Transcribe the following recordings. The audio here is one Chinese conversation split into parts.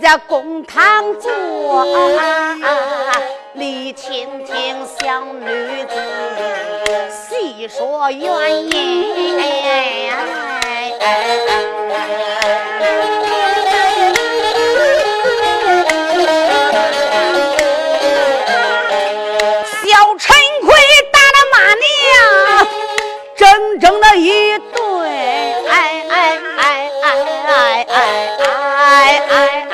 在公堂坐，你听听小女子细说原因。小陈奎打了骂娘，整整的一顿，哎哎哎哎哎哎哎哎。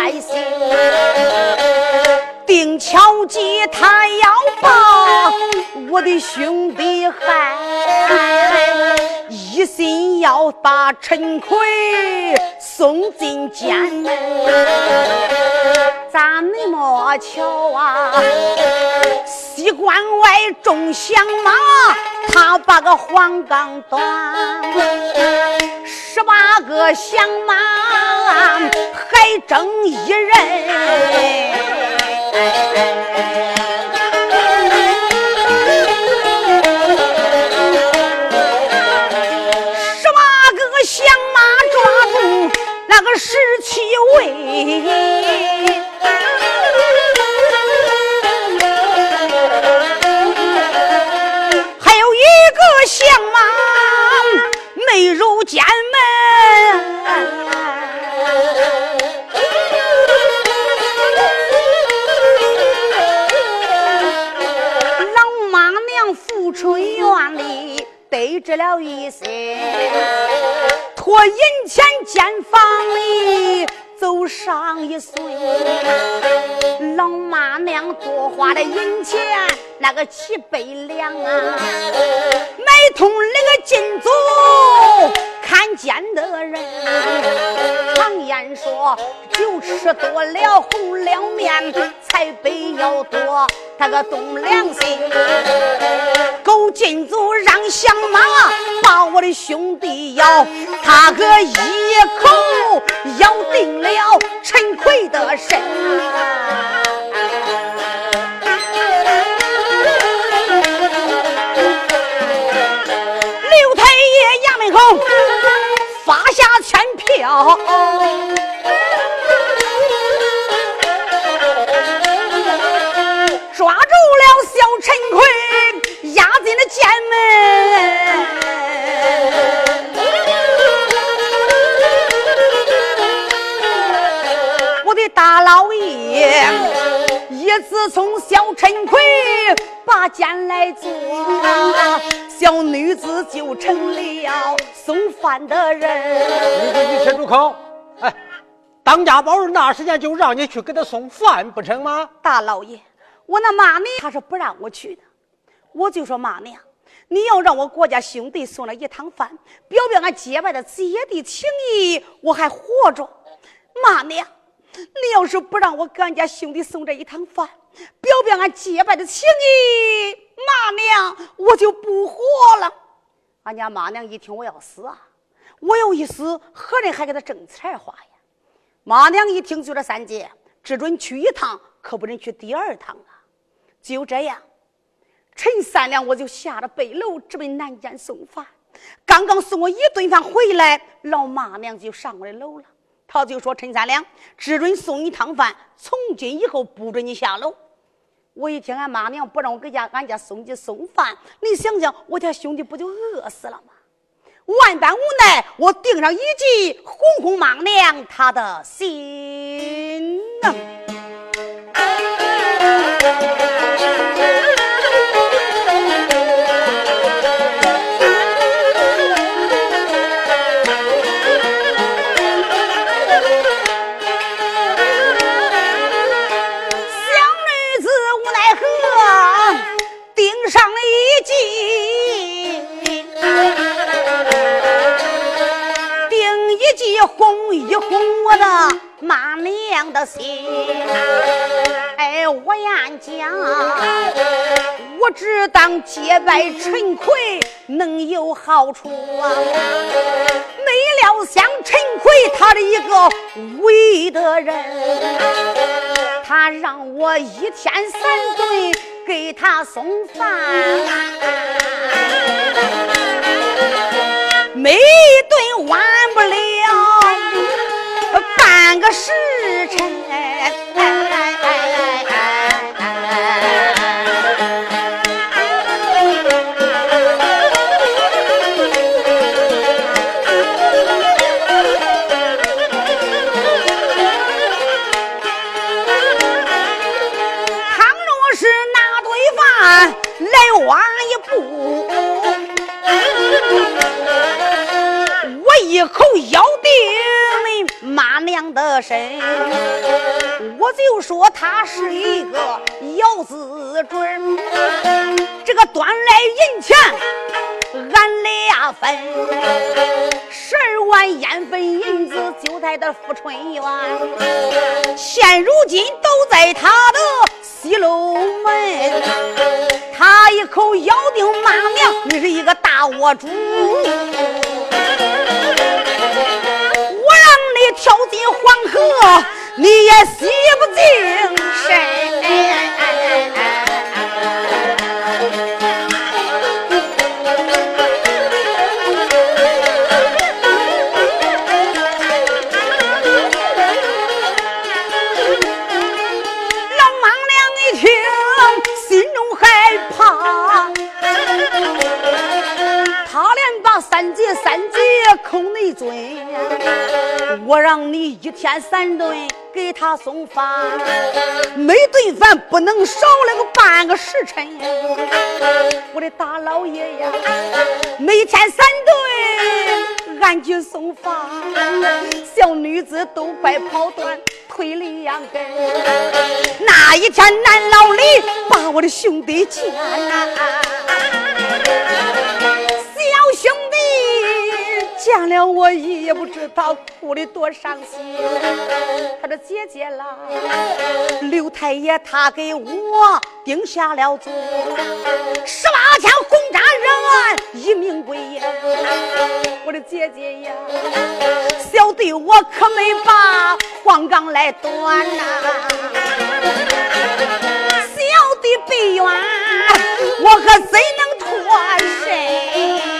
百姓，定敲击他要把我的兄弟害，一心要把陈奎送进监门。咋那么巧啊？西关外众响马，他把个黄冈断。十八个响马还争一人，那个十七位。还有一个相貌美如奸门。老妈娘赴春园里得知了一些。我银钱肩房里走上一岁，老妈娘多花的银钱那个七百两啊，买通那个金主。看见的人，常言说，酒吃多了红了面，财杯要多，他个动良心。狗进族让响马把我的兄弟咬，他个一口咬定了陈奎的身。刘太爷衙门口。抓住了小陈奎，押进了监门。我的大老爷。一自从小陈奎把剑来做，小女子就成了送饭的人。你你先住口！哎，当家宝儿那时间就让你去给他送饭不成吗？大老爷，我那妈呢他是不让我去的，我就说妈娘。你要让我国家兄弟送了一趟饭，表表俺结拜的姐弟情谊，我还活着。妈娘，你要是不让我给俺家兄弟送这一趟饭，表表俺结拜的情谊，妈娘我就不活了。俺家妈娘一听我要死啊，我要一死，何人还给他挣钱花呀？妈娘一听就这三姐，只准去一趟，可不能去第二趟啊。就这样。陈三两，我就下了北楼，直奔南间送饭。刚刚送我一顿饭回来，老妈娘就上我的楼了。他就说：“陈三两，只准送一趟饭，从今以后不准你下楼。”我一听俺妈娘不让我给家俺家送去送饭，你想想，我家兄弟不就饿死了吗？万般无奈，我顶上一计，哄哄妈娘他的心呐。妈娘的心，哎，我言讲，我只当结拜陈奎能有好处啊！没料想陈奎他的一个为的人，他让我一天三顿给他送饭，每顿完不了。时辰。身，我就说他是一个咬字准。这个端来银钱，俺俩分十二万烟粉银子，就在他富春园。现如今都在他的西楼门。他一口咬定骂娘，你是一个大窝主。跳进黄河，你也洗不净身。天三顿给他送饭，每顿饭不能少了个半个时辰。我的大老爷呀，每天三顿俺去送饭，小女子都快跑断腿两根。那一天南老李把我的兄弟见呐。见了我也不知道哭的多伤心。他的姐姐啦，刘太爷他给我定下了罪，十八枪轰炸人一命归呀。我的姐姐呀，小弟我可没把黄冈来断呐。小弟被冤，我可怎能脱身？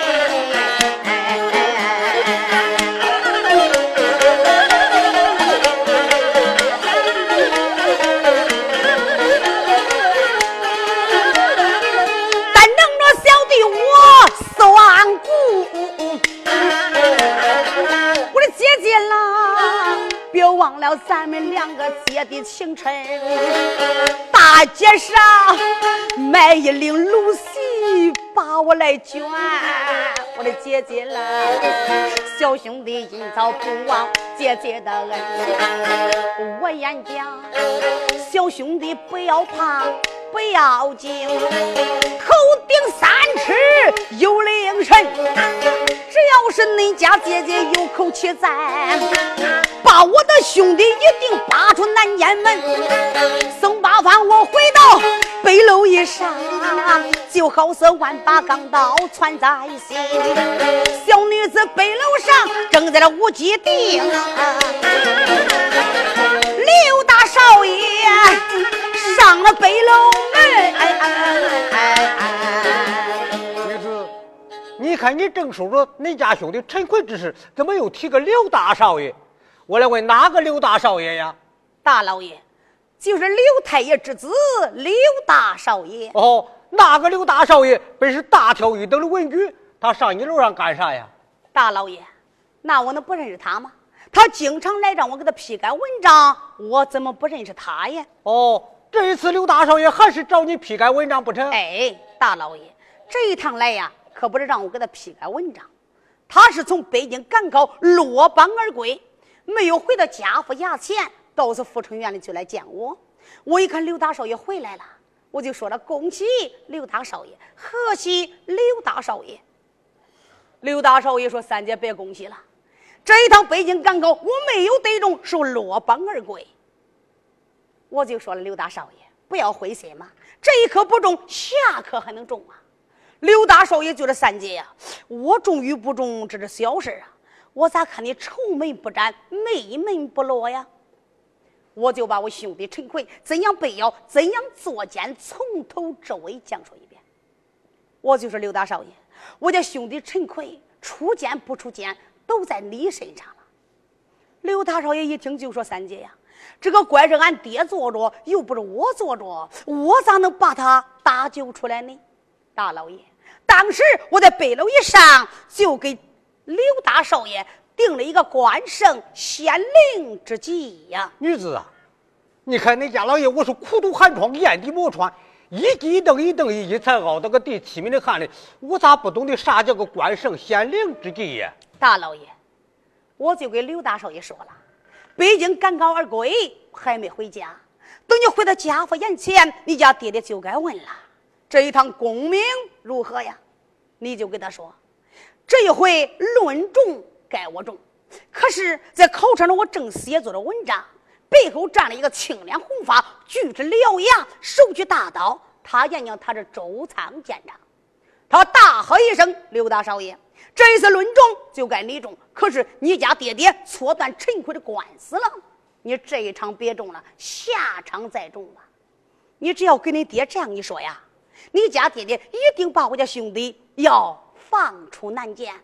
忘了咱们两个姐的情深。大街上买一领露西，把我来卷。我的姐姐来，小兄弟今早不忘姐姐的恩。我言讲，小兄弟不要怕。不要紧，头顶三尺有灵神，只要是恁家姐姐有口气在，把我的兄弟一定扒出南天门。送八方，我回到北楼一上，就好似万把钢刀穿在心。小女子北楼上正在那无鸡定，刘大少爷。上了北楼哎哎哎！女子，你看你正说着你家兄弟陈奎之事，怎么又提个刘大少爷？我来问哪个刘大少爷呀？大老爷，就是刘太爷之子刘大少爷。哦，那个刘大少爷本是大挑一等的文举，他上你楼上干啥呀？大老爷，那我能不认识他吗？他经常来让我给他批改文章，我怎么不认识他呀？哦。这一次刘大少爷还是找你批改文章不成？哎，大老爷，这一趟来呀，可不是让我给他批改文章，他是从北京赶考落榜而归，没有回到家父衙前，倒是富春院里就来见我。我一看刘大少爷回来了，我就说了：“恭喜刘大少爷，贺喜刘大少爷。”刘大少爷说：“三姐别恭喜了，这一趟北京赶考我没有得中，是落榜而归。”我就说了，刘大少爷，不要灰心嘛，这一科不中，下科还能中啊！刘大少爷就是三姐呀，我中与不中，这是小事啊！我咋看你愁眉不展，眉门不落呀？我就把我兄弟陈奎怎样被妖，怎样作奸，从头至尾讲述一遍。我就是刘大少爷，我家兄弟陈奎出奸不出奸，都在你身上了。刘大少爷一听就说：“三姐呀。”这个怪是俺爹做着，又不是我做着，我咋能把他搭救出来呢？大老爷，当时我在北楼一上，就给刘大少爷定了一个关圣显灵之计呀。女子啊，你看你家老爷，我是苦读寒窗，眼底磨穿，一级一等一等一级才熬到个第七名的汗哩，我咋不懂得啥叫个关圣显灵之计呀？大老爷，我就给刘大少爷说了。北京赶考而归，还没回家。等你回到家父眼前，你家爹爹就该问了：这一趟功名如何呀？你就跟他说：这一回论中该我中，可是，在考场上我正写作着文章，背后站了一个青脸红发、举着獠牙、手举大刀。他演讲，他是周仓见长。他大喝一声：“刘大少爷！”这一次论中就该你中，可是你家爹爹错断陈奎的官司了，你这一场别中了，下场再中吧。你只要跟你爹这样一说呀，你家爹爹一定把我家兄弟要放出南监。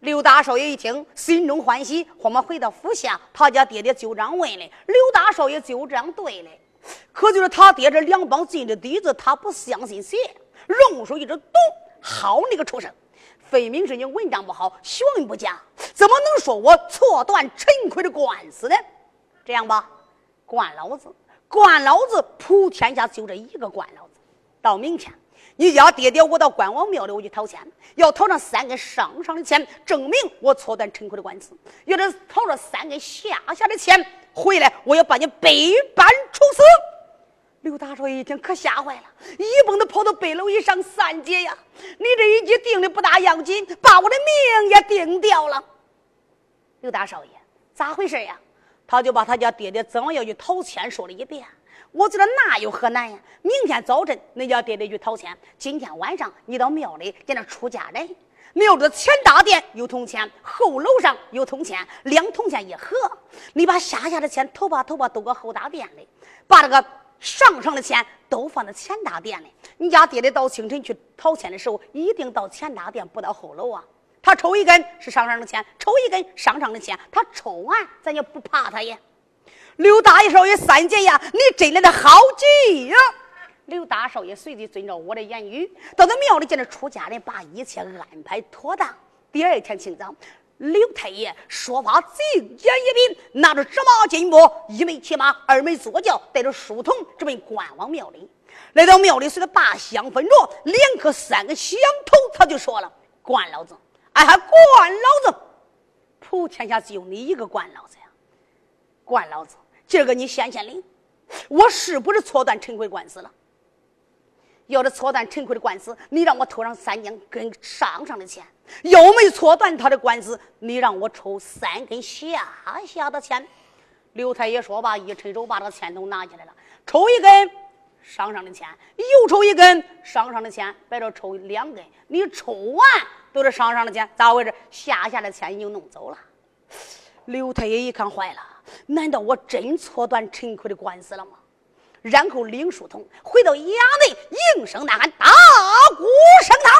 刘大少爷一听，心中欢喜，我们回到府下，他家爹爹就这样问的，刘大少爷就这样对的。可就是他爹这两帮进的底子，他不相信邪，用手一指，咚，好你个畜生！分明是你文章不好，学问不佳，怎么能说我错断陈奎的官司呢？这样吧，关老子，关老子，普天下就这一个关老子。到明天，你家爹爹我到关王庙里我去讨钱，要讨上三根上上的钱，证明我错断陈奎的官司；要是讨了三根下下的钱，回来我要把你百般处死。刘大少爷一听，可吓坏了，一蹦子跑到北楼一上，三姐呀，你这一计定的不大要紧，把我的命也定掉了。刘大少爷，咋回事呀？他就把他家爹爹怎么要去讨钱说了一遍。我觉得那有何难呀？明天早晨，恁家爹爹去讨钱，今天晚上你到庙里给他出家人。庙里的前大殿有铜钱，后楼上有铜钱，两铜钱一盒。你把下下的钱头把头把都搁后大殿里，把这个。上上的钱都放在前大殿里。你家爹爹到清晨去讨钱的时候，一定到前大殿，不到后楼啊。他抽一根是上上的钱，抽一根上上的钱，他抽完咱也不怕他呀。刘大爷少爷三姐呀，你真来的好急呀！刘大少爷随即遵照我的言语，到他庙里见着出家人，把一切安排妥当。第二天清早，刘太爷说话贼言一笔，拿着芝麻金钵，一枚骑马，二枚坐轿，带着书童，直奔关王庙里。来到庙里，随着大香分着，两颗三个响头，他就说了：“关老子，哎还，关老子，普天下只有你一个关老子呀！关老子，今儿个你显显灵，我是不是错断陈奎官司了？要是错断陈奎的官司，你让我偷上三江跟上上的钱；要没错断他的官司，你让我抽三根下下的钱。”刘太爷说罢，一伸手把这个钱筒拿起来了，抽一根。上上的钱，又抽一根上上的钱，摆着抽两根，你抽完都是上上的钱，咋回事？下下的钱已经弄走了。刘太爷一看坏了，难道我真错断陈奎的官司了吗？然后领书童回到衙内，应声呐喊：“大鼓升堂！”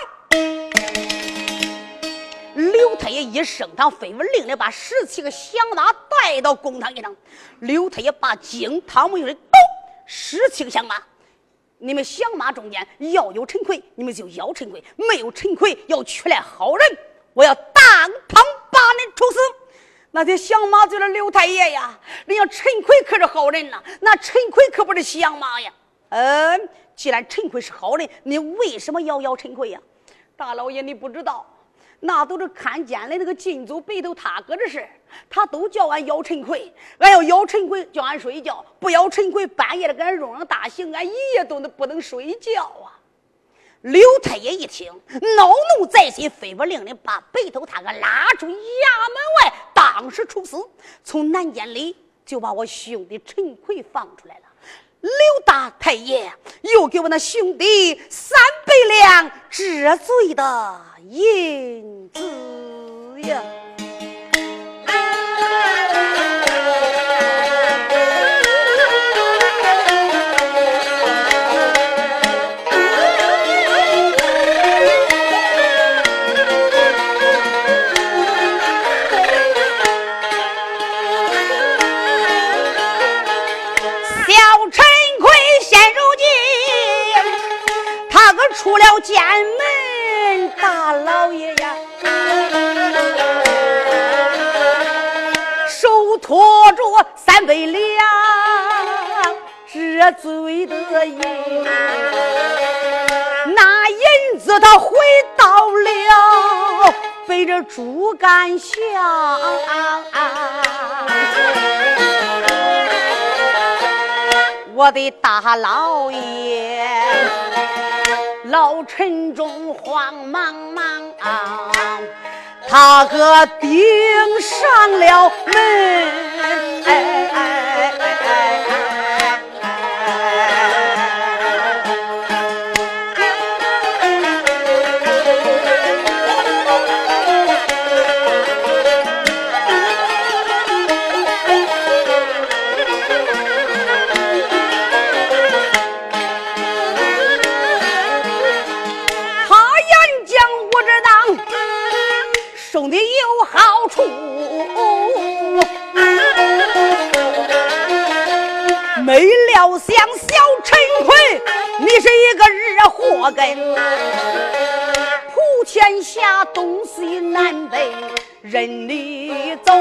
刘太爷一升堂，飞文令的把十七个响马带到公堂一上。刘太爷把惊堂木用的咚，十七个响马。你们响马中间要有陈奎，你们就要陈奎；没有陈奎，要取来好人，我要当堂把你处死。那些响马就是刘太爷呀，人家陈奎可是好人呐，那陈奎可不是响马呀。嗯，既然陈奎是好人，你为什么要咬陈奎呀？大老爷，你不知道。那都是看见的那个进走白头他哥的事他都叫俺咬陈奎，俺要咬陈奎，叫俺睡觉；不咬陈奎，半夜的给俺用上大刑，俺一夜都能不能睡觉啊！刘太爷一听，恼怒在心，吩咐令人把白头他哥拉出衙门外，当时处死。从南监里就把我兄弟陈奎放出来了。刘大太爷又给我那兄弟三百两治罪的银子呀。出了监门，大老爷呀，手托着三百两这罪的银，那银子他回到了背着猪肝下，我的大老爷。老陈中慌忙忙，他哥顶上了门。不知道送的有好处。没料想小陈魁你是一个日祸根普天下东西南北任你走。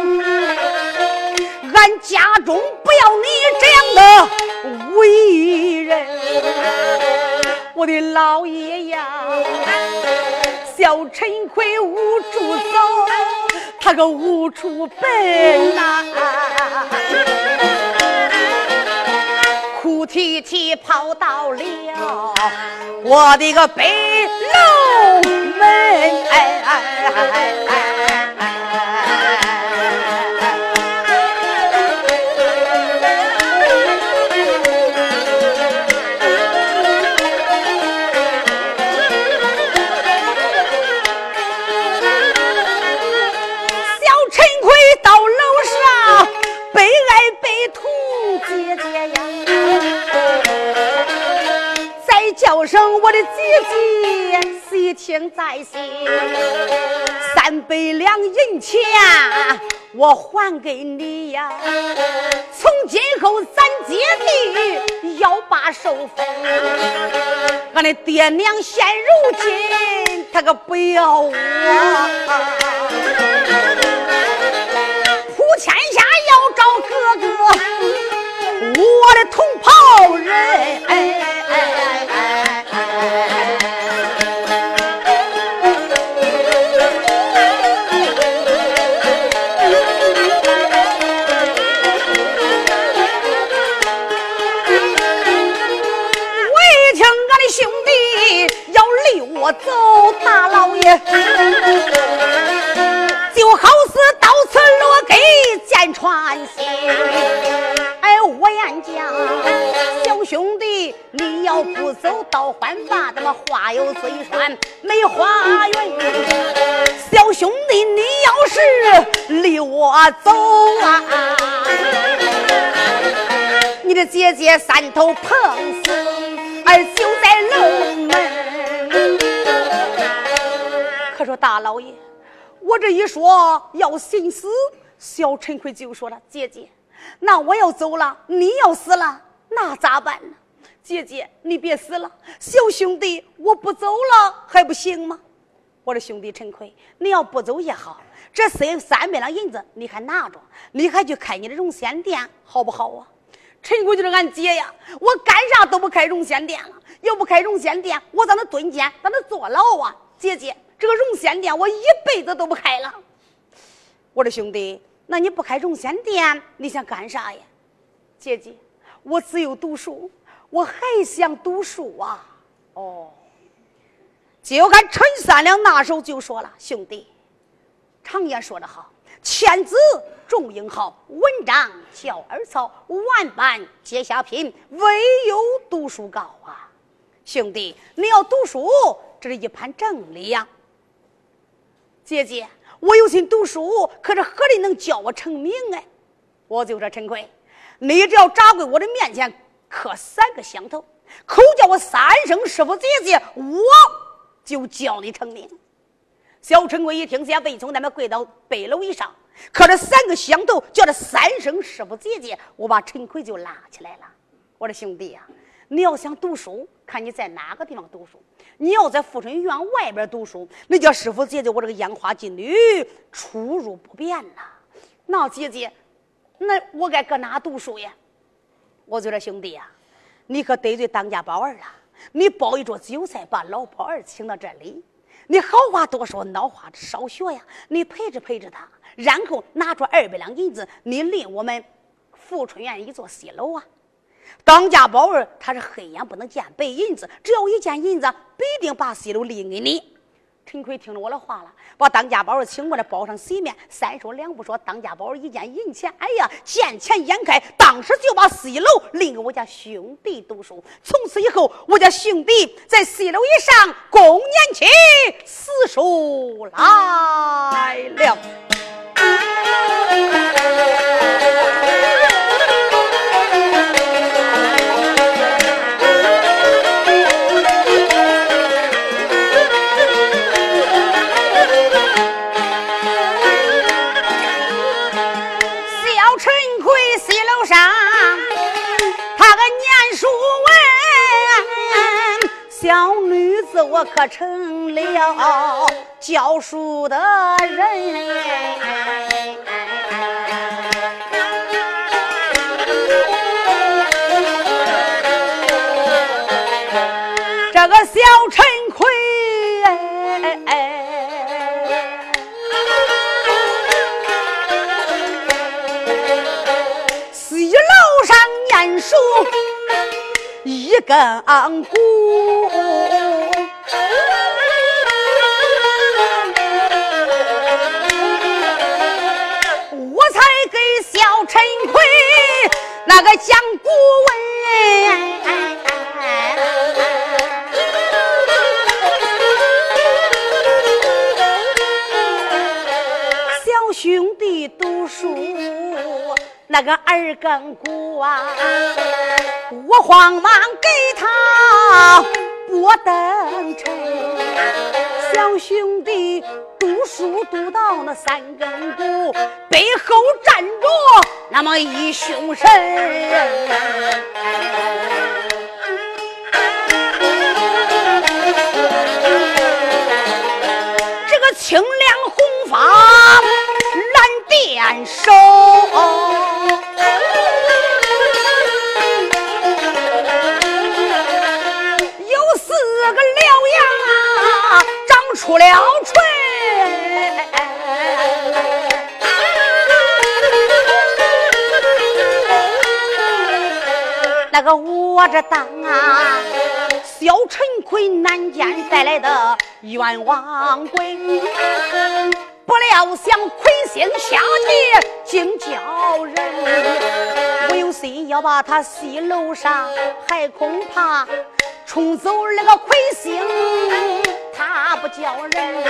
俺家中不要你这样的为人。我的老爷呀叫陈奎无处走，他个无处奔呐。哭啼啼跑到了我的个北楼门，哎哎哎哎我的姐姐，细听在心，三百两银钱我还给你呀。从今后咱姐弟要把手分，俺的爹娘现如今他可不要我，普天下要找哥哥，我的同袍。姐姐三头碰死，而就在龙门。可说大老爷，我这一说要寻死，小陈奎就说了：“姐姐。”那我要走了，你要死了，那咋办呢？姐姐，你别死了，小兄弟，我不走了还不行吗？我的兄弟陈奎，你要不走也好，这三三百两银子你还拿着，你还去开你的荣仙店，好不好啊？陈姑就是俺姐呀，我干啥都不开绒线店了，要不开绒线店，我在那蹲监，在那坐牢啊！姐姐，这个绒线店我一辈子都不开了。我的兄弟。那你不开绒线店，你想干啥呀？姐姐，我只有读书，我还想读书啊。哦，就俺陈三两那时候就说了：“兄弟，常言说得好，千字重英豪，文章翘二草，万般皆下品，唯有读书高啊！兄弟，你要读书，这是一盘正理呀。姐姐。”我有心读书，可是何里能教我成名哎？我就说陈奎，你只要扎跪我的面前磕三个响头，口叫我三声师傅姐姐，我就教你成名。小陈奎一听，先未从他们跪到背楼以上，磕了三个响头，叫他三声师傅姐姐，我把陈奎就拉起来了。我说兄弟呀！你要想读书，看你在哪个地方读书。你要在富春院外边读书，那叫师傅姐姐，我这个烟花金女出入不便呐。那姐姐，那我该搁哪读书呀？我觉得兄弟呀，你可得罪当家宝儿了。你包一桌酒菜，把老宝儿请到这里，你好话多说，孬话少学呀。你陪着陪着他，然后拿出二百两银子，你领我们富春院一座西楼啊。当家宝儿，他是黑眼不能见白银子，只要一见银子，必定把西楼立给你。陈奎听了我的话了，把当家宝请过来，包上席面，三说两不说，当家宝一见银钱，哎呀，见钱眼开，当时就把西楼立给我家兄弟读书。从此以后，我家兄弟在西楼以上供年期四书来了。可成了教书的人，这个小陈奎，西楼上念书一根骨。那个讲古文，小兄弟读书那个二更鼓啊，我慌忙给他拨灯城，小兄弟。书读到那三更鼓，背后站着那么一凶神。这个清凉红发蓝靛手，那个我这当啊，小陈奎南监带来的冤枉鬼，不料想魁星下界竟叫人，我有心要把他戏楼上，还恐怕冲走那个亏心，他不叫人。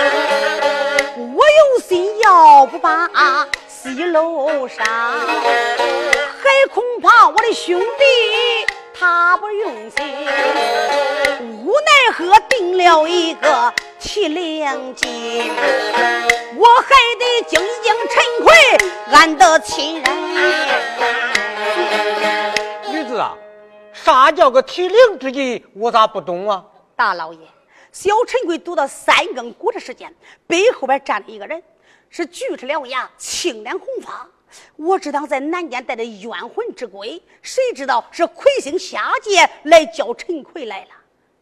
我有心要不把戏楼上，还恐怕我的兄弟。他不用心，无奈何定了一个提灵金，我还得敬一敬陈奎，俺的亲人。女子啊，啥叫个提灵之计？我咋不懂啊？大老爷，小陈奎读到三更鼓的时间，背后边站着一个人，是锯齿獠牙，青脸红发。我只当在南间带着冤魂之鬼，谁知道是魁星下界来叫陈奎来了。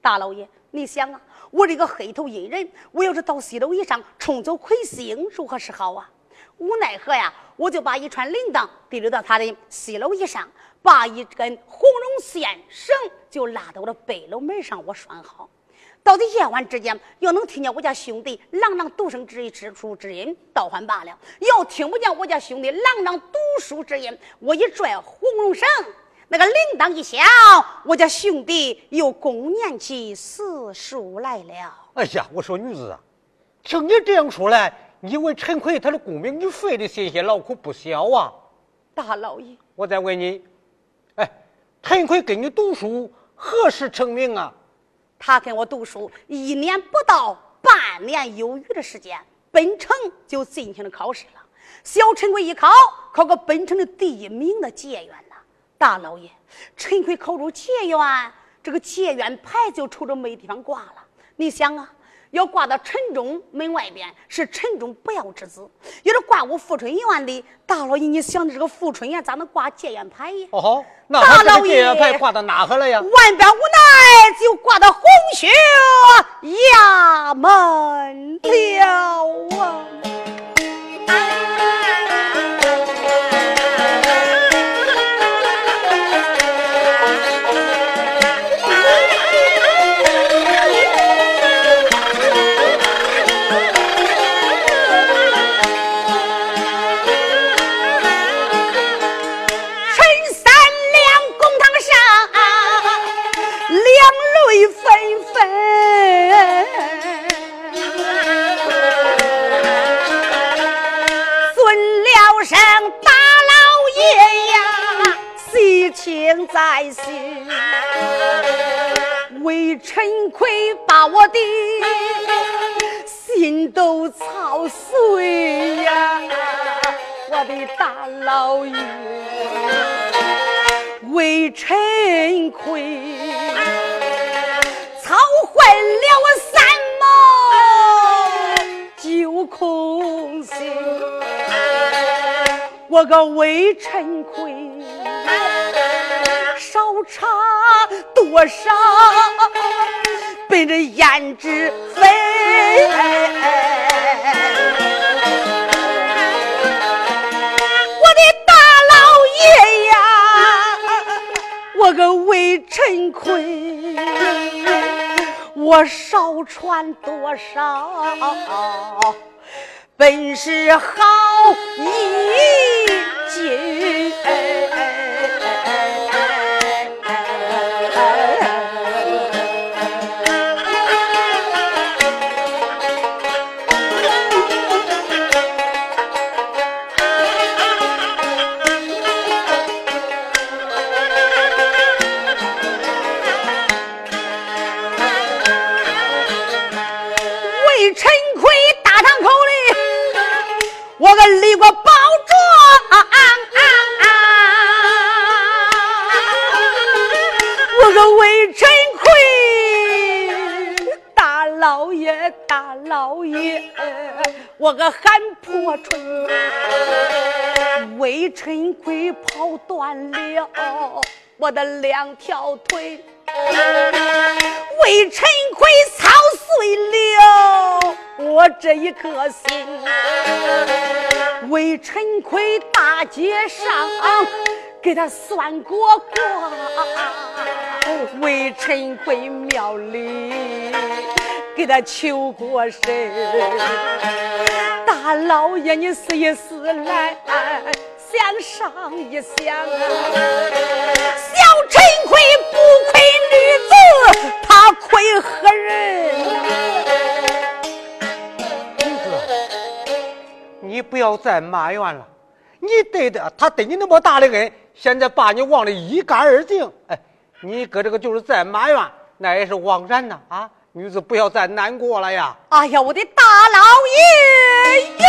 大老爷，你想啊，我这个黑头阴人，我要是到西楼以上冲走魁星，如何是好啊？无奈何呀，我就把一串铃铛提溜到他的西楼以上，把一根红绒线绳就拉到我的背篓门上，我拴好。到底夜晚之间，要能听见我家兄弟朗朗读声之之书之音，倒还罢了；要听不见我家兄弟朗朗读书之音，我一拽红绒绳，那个铃铛一响，我家兄弟又共念起四书来了。哎呀，我说女子啊，听你这样说来，你为陈奎他的功名，你费的心血劳苦不小啊！大老爷，我再问你，哎，陈奎跟你读书何时成名啊？他跟我读书一年不到半年有余的时间，本城就进行了考试了。小陈奎一考，考个本城的第一名的解元呐！大老爷，陈奎考入解元，这个解元牌就愁着没地方挂了。你想啊？要挂到城中门外边，是城中不要之子。要是挂我富春院里，大老爷，你想的这个富春院咋能挂戒烟牌呀？哦，那大老爷，戒烟牌挂到哪去了呀？万般无奈，就挂到红学衙门了啊！在心，为陈奎把我的心都操碎呀！我的大老爷，为陈奎操坏了我三毛九空心，我个为陈奎。少差多少，奔着胭脂飞。我的大老爷呀，我个魏陈奎，我少穿多少，本是好一斤。魏陈奎，大老爷大老爷，我个喊破春，魏陈奎跑断了我的两条腿，魏陈奎操碎了我这一颗心。为陈奎大街上给他算过卦，为陈奎庙里给他求过神。大老爷，你思一思来，想上一想，小陈奎不愧女子，他愧何人？女子，你不要再埋怨了。你对的，他对你那么大的恩，现在把你忘得一干二净。哎，你搁这个就是再埋怨，那也是枉然呐！啊，女子不要再难过了呀！哎呀，我的大老爷呀！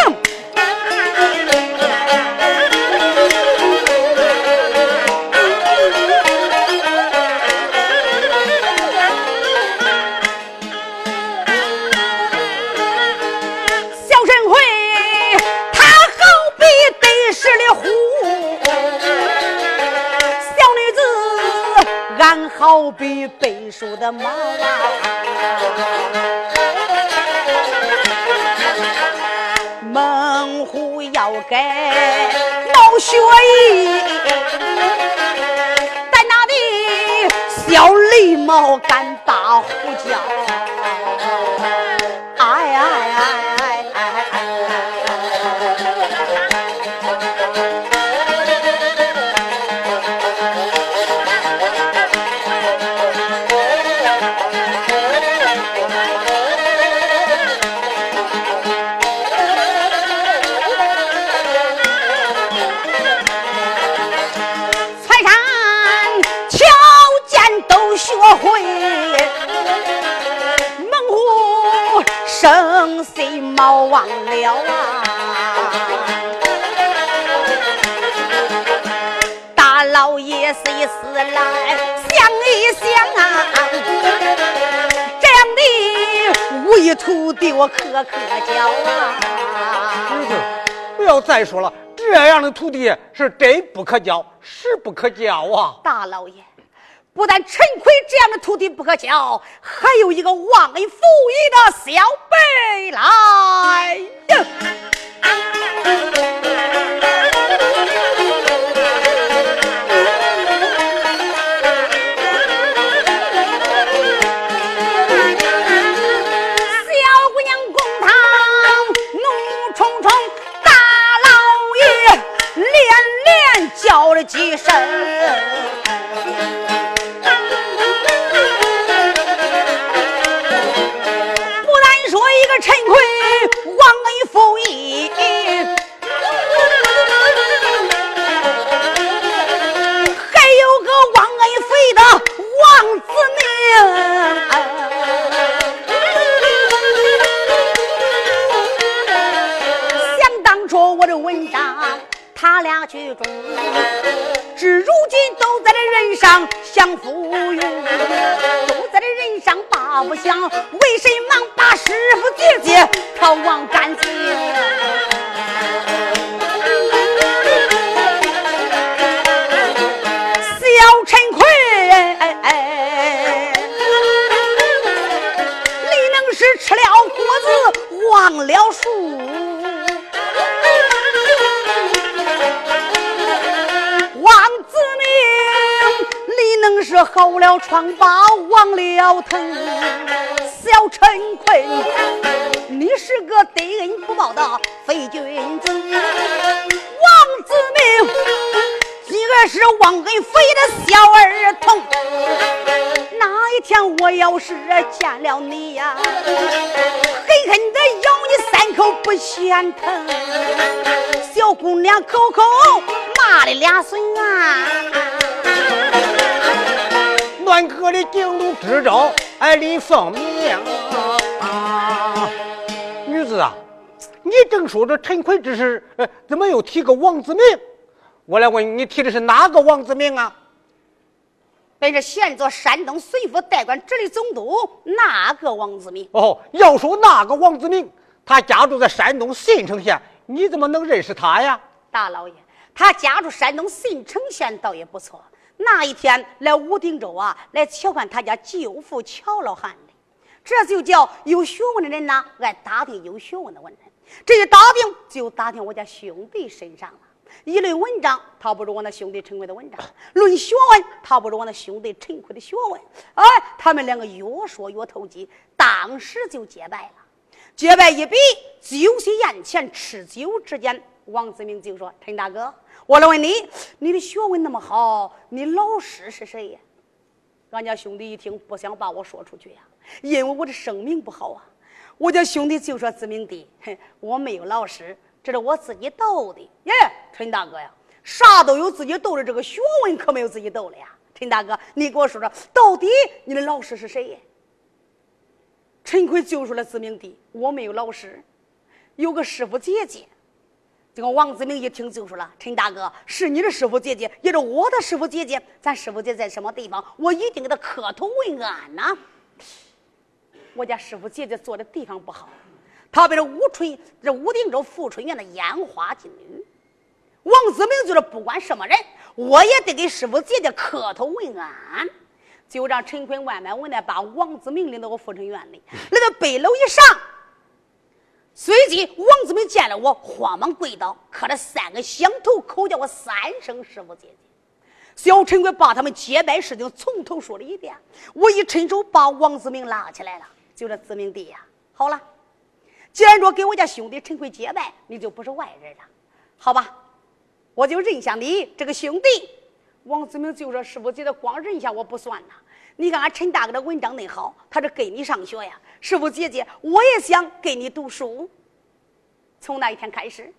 好比背书的马啊，猛虎要该闹血意，在那里小狸猫敢大呼叫。毛我可可教啊！儿子，不要再说了，这样的徒弟是真不可教，实不可教啊！大老爷。不但陈奎这样的徒弟不可教，还有一个忘恩负义的小辈来呀！几声。享富裕，都在这人上把不享，为谁忙把师傅了疮疤忘了疼，小陈坤，你是个得恩不报的废君子。王子明，你个是忘恩负义的小儿童。哪一天我要是见了你呀，狠狠的咬你三口不嫌疼。小姑娘口口骂的俩孙啊！乱哥的京都知州，哎，李凤鸣啊，女子啊，你正说着陈奎之事，呃怎么又提个王子明？我来问你，提的是哪个王子明啊？本是现做山东随府代管直隶总督那个王子明。哦，要说那个王子明，他家住在山东信城县，你怎么能认识他呀？大老爷，他家住山东信城县，倒也不错。那一天来武定州啊，来瞧看他家舅父乔老汉的，这就叫有学问的人呐，爱打听有学问的文人。这一打听就打听我家兄弟身上了。一论文章，他不如我那兄弟陈奎的文章；论学问，他不如我那兄弟陈奎的学问。哎，他们两个越说越投机，当时就结拜了。结拜一比，酒席宴前吃酒之间，王子明就说：“陈大哥，我来问你，你的学问那么好，你老师是谁呀？”俺家兄弟一听，不想把我说出去呀，因为我的声名不好啊。我家兄弟就说：“子明弟，我没有老师，这是我自己斗的。”耶，陈大哥呀，啥都有自己斗的，这个学问可没有自己斗的呀。陈大哥，你给我说说，到底你的老师是谁呀？陈奎就说了：“子明弟，我没有老师，有个师傅姐姐。”这个王子明一听就说了：“陈大哥，是你的师傅姐姐，也是我的师傅姐姐。咱师傅姐在什么地方？我一定给他磕头问安呐。我家师傅姐姐坐的地方不好，她被这武春这武定州富春院的烟花妓女。王子明就是：不管什么人，我也得给师傅姐姐磕头问安。就让陈坤万般无奈，把王子明领到我富春院里，来到北楼一上。”随即，王子明见了我，慌忙跪倒，磕了三个响头，口叫我三声师傅姐姐。小陈贵把他们结拜事情从头说了一遍。我一伸手把王子明拉起来了，就这子明弟呀，好了，既然说给我家兄弟陈贵结拜，你就不是外人了，好吧？我就认下你这个兄弟。王子明就说：“师傅姐姐，光认下我不算呐。你看俺陈大哥的文章恁好，他是跟你上学呀。”师傅姐姐，我也想跟你读书。从那一天开始，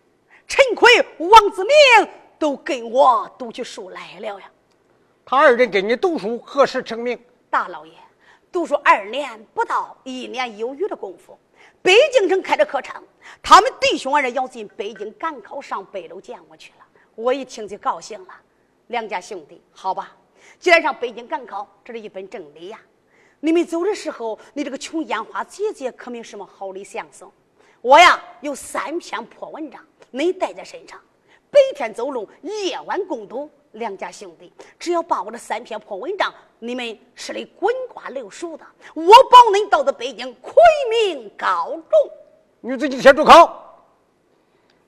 陈奎、王子明都跟我读起书来了呀。他二人跟你读书何时成名？大老爷，读书二年不到，一年有余的功夫，北京城开的课程，他们弟兄二人要进北京赶考，上北楼见我去了。我一听就高兴了。两家兄弟，好吧，既然上北京赶考，这是一本正理呀。你们走的时候，你这个穷烟花姐姐可没什么好的相送。我呀有三篇破文章，你带在身上，白天走路，夜晚共读。两家兄弟，只要把我的三篇破文章，你们吃的滚瓜流熟的，我保你到的北京魁明高中。女子，你先住口！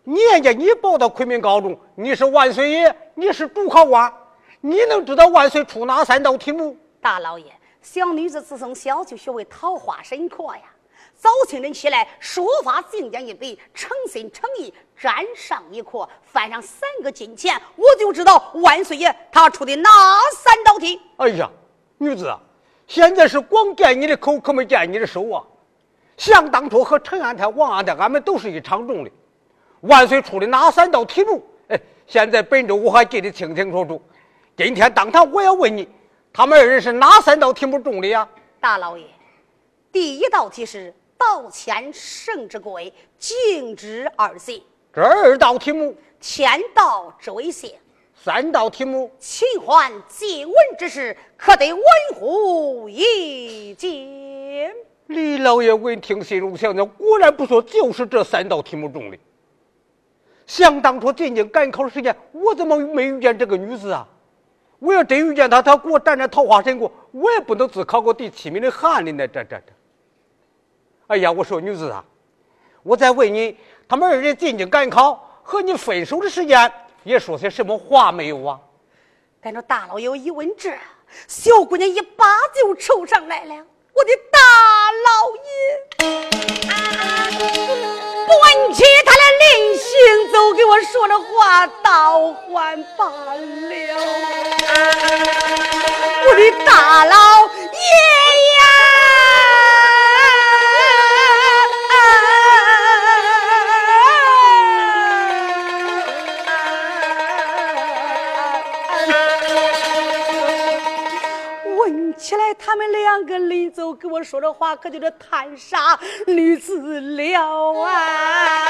年家你报到魁明高中，你是万岁爷，你是主考官，你能知道万岁出哪三道题目？大老爷。小女子自从小就学会桃花深刻呀，早清晨起来书法精讲一笔，诚心诚意沾上一课，翻上三个金钱，我就知道万岁爷他出的哪三道题。哎呀，女子，现在是光见你的口，可没见你的手啊！想当初和陈安泰、王安泰，俺们都是一场中的。万岁出的哪三道题目？哎，现在本周我还记得清清楚楚。今天当堂我要问你。他们二人是哪三道题目中的呀？大老爷，第一道题是“道谦圣之贵，敬之二谢”。这二道题目“天道之危险”。三道题目“秦桓晋文之事，可得文乎一见”。李老爷闻听，心中想想，果然不错，就是这三道题目中的。想当初进京赶考的时间，我怎么没遇见这个女子啊？我要真遇见他，他给我站在桃花神功，我也不能只考个第七名的翰林呢。这这这！哎呀，我说女子啊，我再问你，他们二人进京赶考和你分手的时间，也说些什么话没有啊？但这大老爷一问这，小姑娘一把就抽上来了。我的大老爷！不问起他的临行走，给我说的话倒还罢了。我的大老爷呀！他们两个临走跟我说的话，可就是谈杀女子了啊！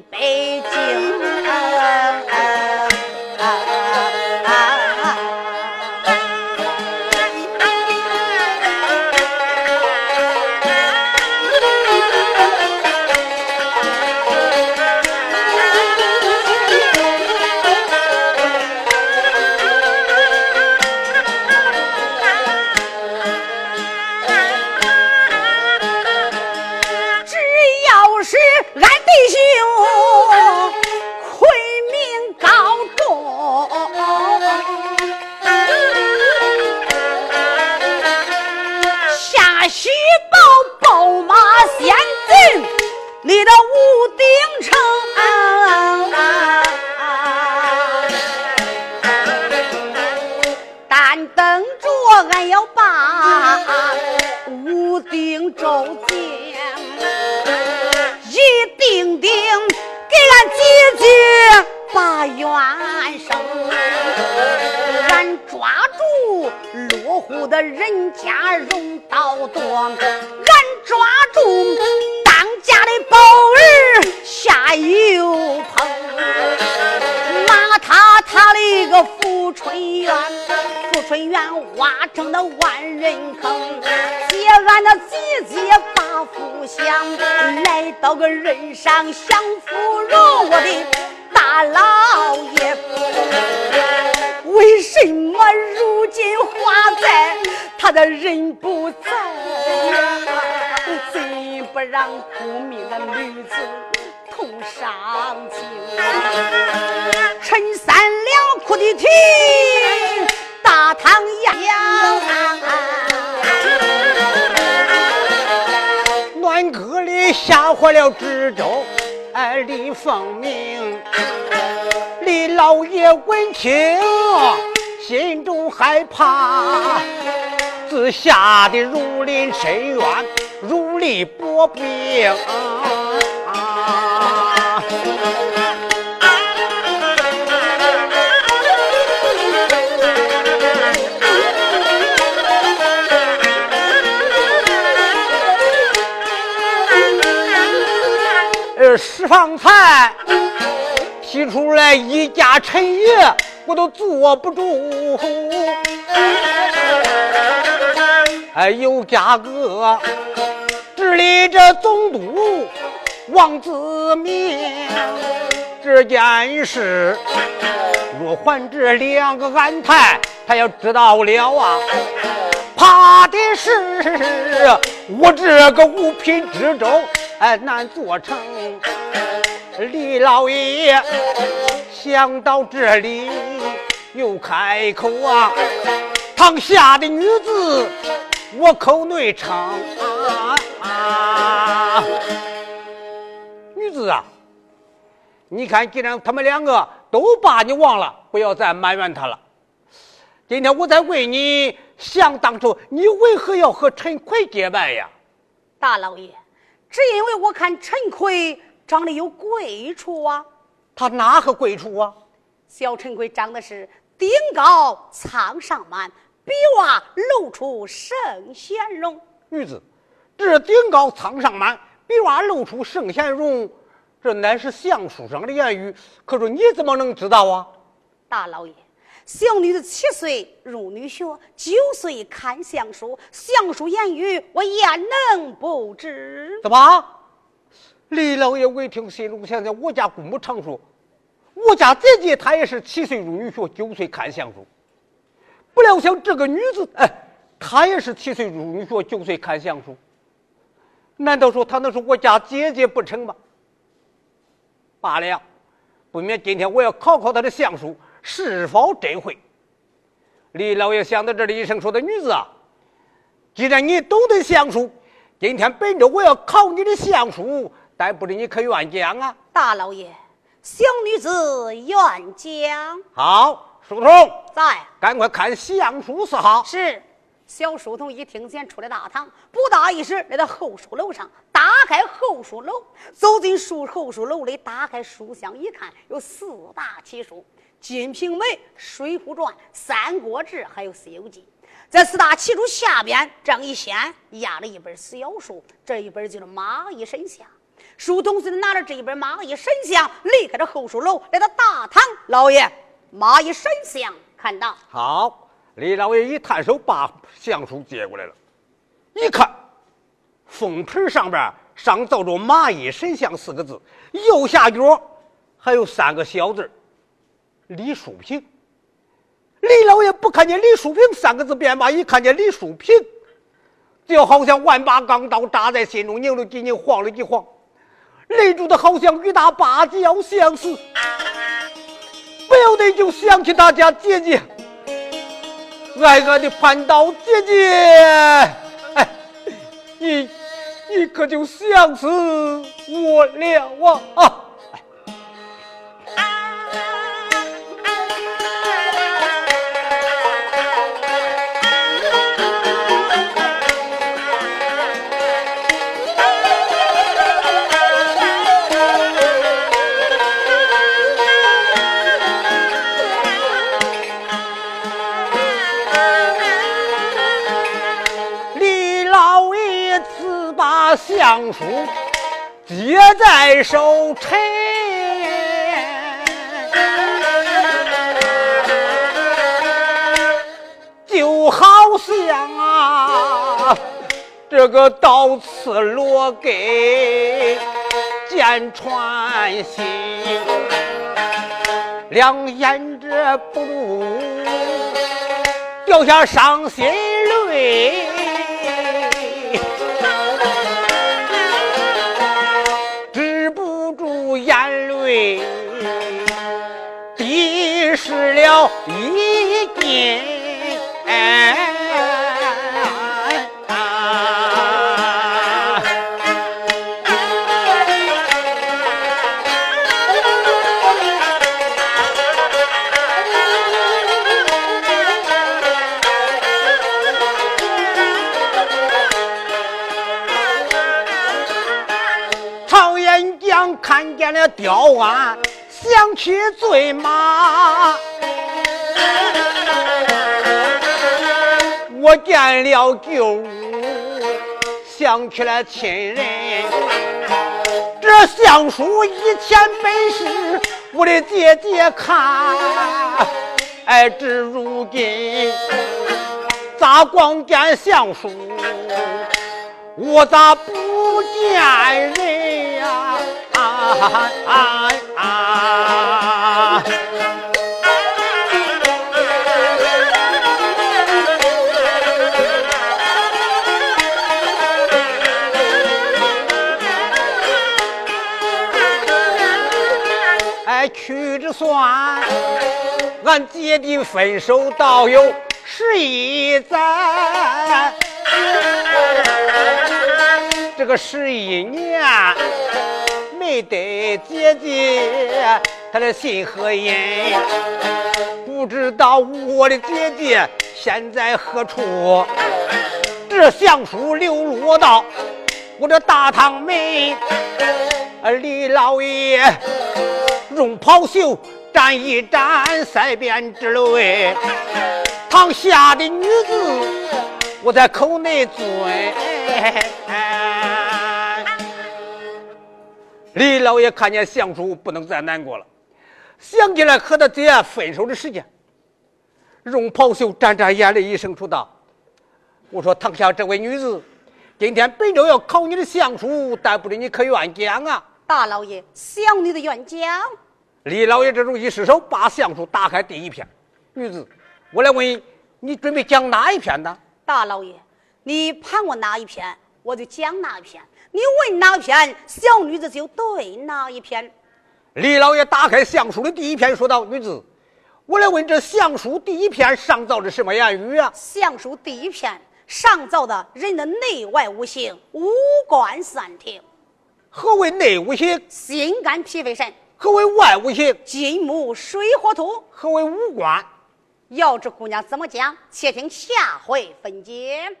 北京。you 我姐姐把福享，来到个人上享福荣，我的大老爷，为什么如今花在，他的人不在，怎不让苦命的女子痛伤心？陈三两哭的停，大堂呀！吓坏了知州，李凤鸣，李老爷闻听，心中害怕，自吓得如临深渊，如履薄冰。方才提出来一家陈爷，我都坐不住。哎，有家个治理这总督王子明，这件事若还这两个安泰，他要知道了啊，怕的是我这个五品知州。哎，难做成。李老爷想到这里，又开口啊：“堂下的女子，我口内称啊，女子啊，你看，既然他们两个都把你忘了，不要再埋怨他了。今天我再问你，想当初你为何要和陈奎结拜呀？大老爷。只因为我看陈奎长得有贵处啊，他哪个贵处啊？小陈贵长得是顶高苍上满，比娃露出圣贤容。女子，这顶高苍上满，比娃露出圣贤容，这乃是相书上的言语。可是你怎么能知道啊？大老爷。小女子七岁入女学，九岁看相书，相书言语我焉能不知？怎么？李老爷闻听，心中想：想我家姑母常说，我家姐姐她也是七岁入女学，九岁看相书。不料想这个女子，哎，她也是七岁入女学，九岁看相书。难道说她能是我家姐姐不成吗？罢了，不免今天我要考考她的相书。是否真会？李老爷想到这里，一声说：“的女子啊，既然你懂得相书，今天本着我要考你的相书，但不是你可愿讲啊？大老爷，小女子愿讲。好，书童在，赶快看相书四号。是。小书童一听见出了大堂，不大一时来到后书楼上，打开后书楼，走进书后书楼里，打开书箱一看，有四大奇书：《金瓶梅》《水浒传》《三国志》还有《西游记》。在四大奇书下边，张一仙压了一本小书，这一本就是《蚂蚁神相》。书童孙拿着这一本《蚂蚁神像》，离开了后书楼，来到大堂。老爷，《蚂蚁神像》看到。好。李老爷一探手，把相书接过来了，一看，封皮上边上奏着“蚂蚁神像”四个字，右下角还有三个小字李淑平”。李老爷不看见“李淑平”三个字，便把一看见李淑平，就好像万把钢刀扎在心中，拧了几拧，晃了几晃，泪珠的好像与他芭蕉相似，不由得就想起大家姐姐。爱我的蟠桃姐姐，哎，你你可就想死我了啊！相书接在手辰，就好像啊，这个刀刺罗给剑穿心，两眼这不如掉下伤心泪。看见了雕鞍。想起醉马，我见了旧物，想起了亲人。这相书以前本是我的姐姐看，哎，至如今咋光见相书，我咋不见人呀？啊！哎，屈指算，俺姐弟分手倒有十一载，这个十一年。没得姐姐，她的心何因？不知道我的姐姐现在何处？这相书流落到我这大堂门，李老爷用袍袖沾一沾，腮边之泪，堂下的女子我在口内尊。李老爷看见相书，不能再难过了，想起来和他姐分手的时间，用袍袖沾沾眼泪，一声说道：“我说堂下这位女子，今天本州要考你的相书，但不知你可愿讲啊？”大老爷，小女的愿讲。李老爷这种一失手，把相书打开第一篇。女子，我来问你，你准备讲哪一篇呢？大老爷，你判我哪一篇，我就讲哪一篇。你问哪篇，小女子就对哪一篇。李老爷打开相书的第一篇，说道：“女子，我来问这相书第一篇上造的什么言语啊？”相书第一篇上造的人的内外五行，五官三庭。何为内五行？心肝脾肺肾。何为外五行？金木水火土。何为五官？要知姑娘怎么讲，且听下回分解。